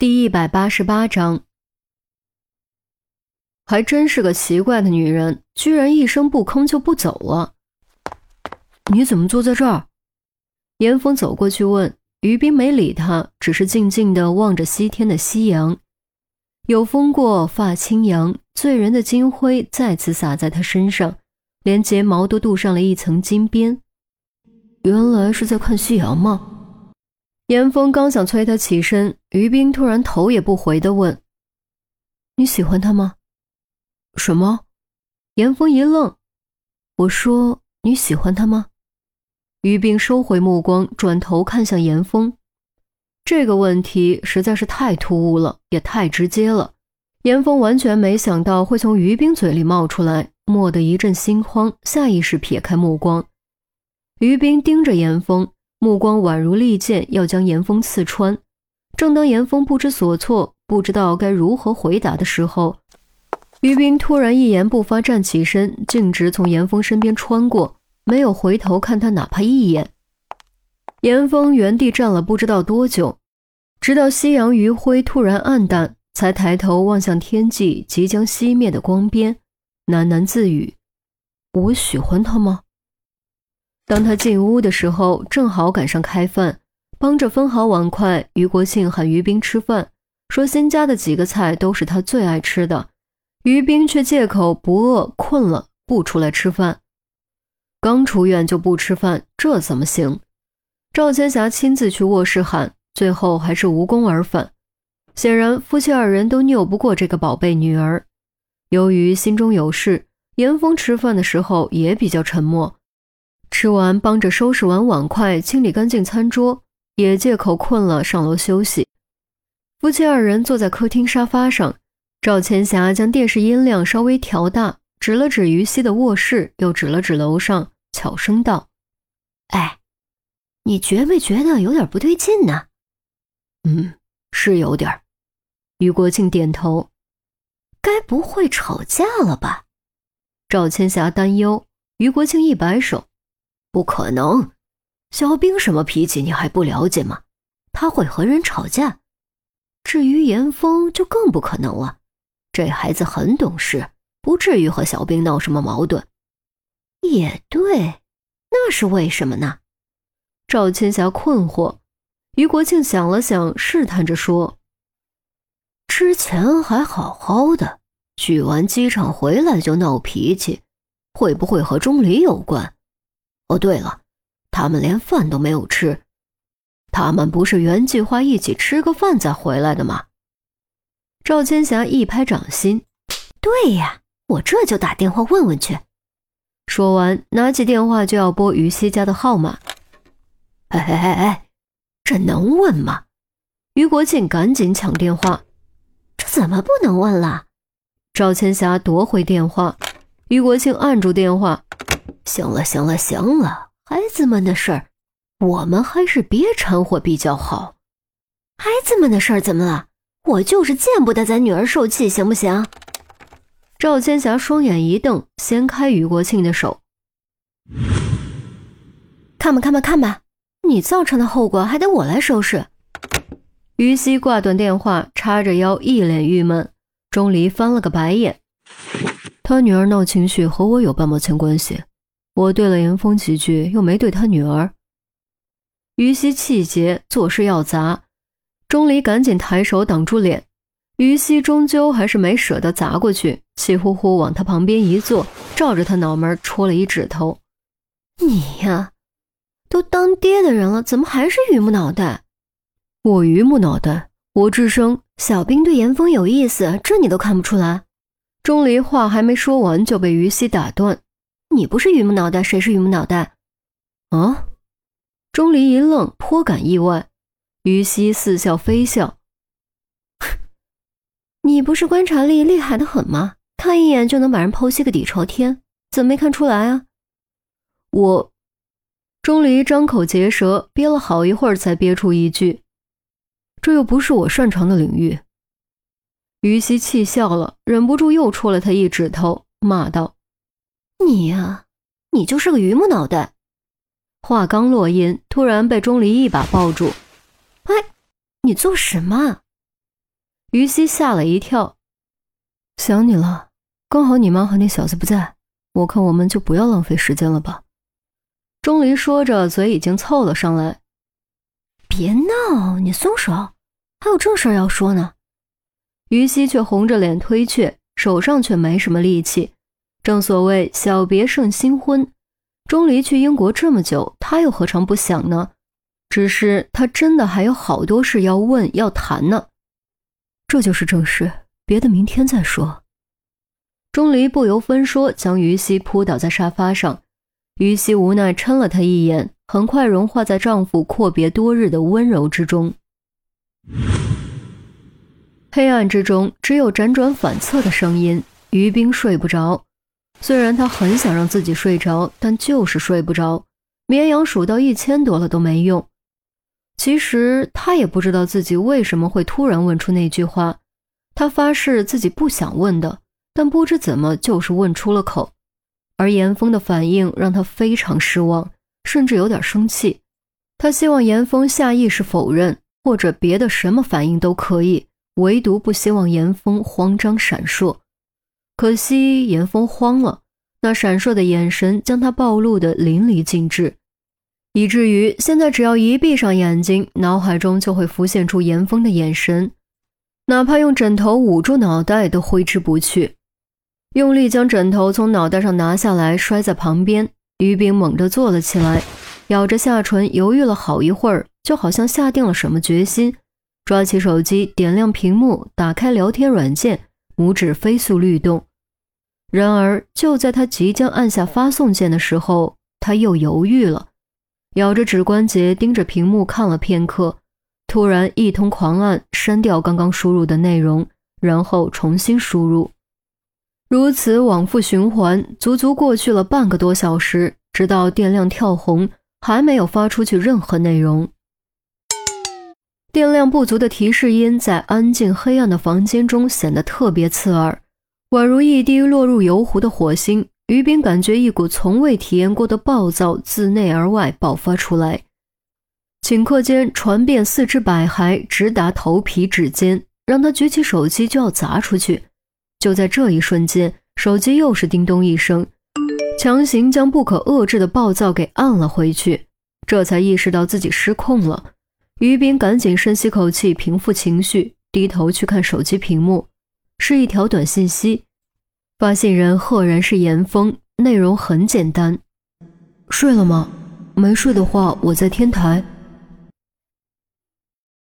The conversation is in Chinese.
第一百八十八章，还真是个奇怪的女人，居然一声不吭就不走了。你怎么坐在这儿？严峰走过去问。于冰没理他，只是静静的望着西天的夕阳。有风过，发轻扬，醉人的金辉再次洒在他身上，连睫毛都镀上了一层金边。原来是在看夕阳吗？严峰刚想催他起身，于冰突然头也不回的问：“你喜欢他吗？”“什么？”严峰一愣。“我说你喜欢他吗？”于冰收回目光，转头看向严峰。这个问题实在是太突兀了，也太直接了。严峰完全没想到会从于冰嘴里冒出来，蓦地一阵心慌，下意识撇开目光。于冰盯着严峰，目光宛如利剑，要将严峰刺穿。正当严峰不知所措，不知道该如何回答的时候，于冰突然一言不发站起身，径直从严峰身边穿过。没有回头看他哪怕一眼，严峰原地站了不知道多久，直到夕阳余晖突然暗淡，才抬头望向天际即将熄灭的光边，喃喃自语：“我喜欢他吗？”当他进屋的时候，正好赶上开饭，帮着分好碗筷。于国庆喊于冰吃饭，说新加的几个菜都是他最爱吃的，于冰却借口不饿、困了，不出来吃饭。刚出院就不吃饭，这怎么行？赵千霞亲自去卧室喊，最后还是无功而返。显然，夫妻二人都拗不过这个宝贝女儿。由于心中有事，严峰吃饭的时候也比较沉默。吃完，帮着收拾完碗筷，清理干净餐桌，也借口困了上楼休息。夫妻二人坐在客厅沙发上，赵千霞将电视音量稍微调大。指了指于西的卧室，又指了指楼上，悄声道：“哎，你觉没觉得有点不对劲呢？”“嗯，是有点。”于国庆点头。“该不会吵架了吧？”赵千霞担忧。于国庆一摆手：“不可能，小兵什么脾气你还不了解吗？他会和人吵架。至于严峰，就更不可能了。这孩子很懂事。”不至于和小兵闹什么矛盾，也对，那是为什么呢？赵千霞困惑。于国庆想了想，试探着说：“之前还好好的，去完机场回来就闹脾气，会不会和钟离有关？哦，对了，他们连饭都没有吃，他们不是原计划一起吃个饭再回来的吗？”赵千霞一拍掌心：“对呀。”我这就打电话问问去。说完，拿起电话就要拨于西家的号码。哎哎哎哎，这能问吗？于国庆赶紧抢电话。这怎么不能问了？赵千霞夺回电话。于国庆按住电话。行了行了行了，孩子们的事儿，我们还是别掺和比较好。孩子们的事儿怎么了？我就是见不得咱女儿受气，行不行？赵千霞双眼一瞪，掀开于国庆的手，看吧看吧看吧，你造成的后果还得我来收拾。于西挂断电话，叉着腰，一脸郁闷。钟离翻了个白眼，他女儿闹情绪和我有半毛钱关系？我对了严峰几句，又没对他女儿。于西气结，做事要砸。钟离赶紧抬手挡住脸。于西终究还是没舍得砸过去，气呼呼往他旁边一坐，照着他脑门戳了一指头：“你呀，都当爹的人了，怎么还是榆木脑袋？我榆木脑袋，我智商。小兵对严峰有意思，这你都看不出来？”钟离话还没说完就被于西打断：“你不是榆木脑袋，谁是榆木脑袋？”啊！钟离一愣，颇感意外。于西似笑非笑。你不是观察力厉害的很吗？看一眼就能把人剖析个底朝天，怎么没看出来啊？我，钟离张口结舌，憋了好一会儿才憋出一句：“这又不是我擅长的领域。”于西气笑了，忍不住又戳了他一指头，骂道：“你呀，你就是个榆木脑袋！”话刚落音，突然被钟离一把抱住：“哎，你做什么？”于西吓了一跳，想你了，刚好你妈和那小子不在，我看我们就不要浪费时间了吧。钟离说着，嘴已经凑了上来。别闹，你松手，还有正事要说呢。于西却红着脸推却，手上却没什么力气。正所谓小别胜新婚，钟离去英国这么久，他又何尝不想呢？只是他真的还有好多事要问要谈呢。这就是正事，别的明天再说。钟离不由分说，将于西扑倒在沙发上。于西无奈嗔了他一眼，很快融化在丈夫阔别多日的温柔之中。黑暗之中，只有辗转反侧的声音。于冰睡不着，虽然他很想让自己睡着，但就是睡不着。绵羊数到一千多了都没用。其实他也不知道自己为什么会突然问出那句话，他发誓自己不想问的，但不知怎么就是问出了口。而严峰的反应让他非常失望，甚至有点生气。他希望严峰下意识否认，或者别的什么反应都可以，唯独不希望严峰慌张闪烁。可惜严峰慌了，那闪烁的眼神将他暴露的淋漓尽致。以至于现在，只要一闭上眼睛，脑海中就会浮现出严峰的眼神，哪怕用枕头捂住脑袋都挥之不去。用力将枕头从脑袋上拿下来，摔在旁边。于冰猛地坐了起来，咬着下唇，犹豫了好一会儿，就好像下定了什么决心，抓起手机，点亮屏幕，打开聊天软件，拇指飞速律动。然而，就在他即将按下发送键的时候，他又犹豫了。咬着指关节，盯着屏幕看了片刻，突然一通狂按，删掉刚刚输入的内容，然后重新输入，如此往复循环，足足过去了半个多小时，直到电量跳红，还没有发出去任何内容。电量不足的提示音在安静黑暗的房间中显得特别刺耳，宛如一滴落入油壶的火星。于斌感觉一股从未体验过的暴躁自内而外爆发出来，顷刻间传遍四肢百骸，直达头皮指尖，让他举起手机就要砸出去。就在这一瞬间，手机又是叮咚一声，强行将不可遏制的暴躁给按了回去。这才意识到自己失控了。于斌赶紧深吸口气，平复情绪，低头去看手机屏幕，是一条短信息。发信人赫然是严峰，内容很简单：睡了吗？没睡的话，我在天台。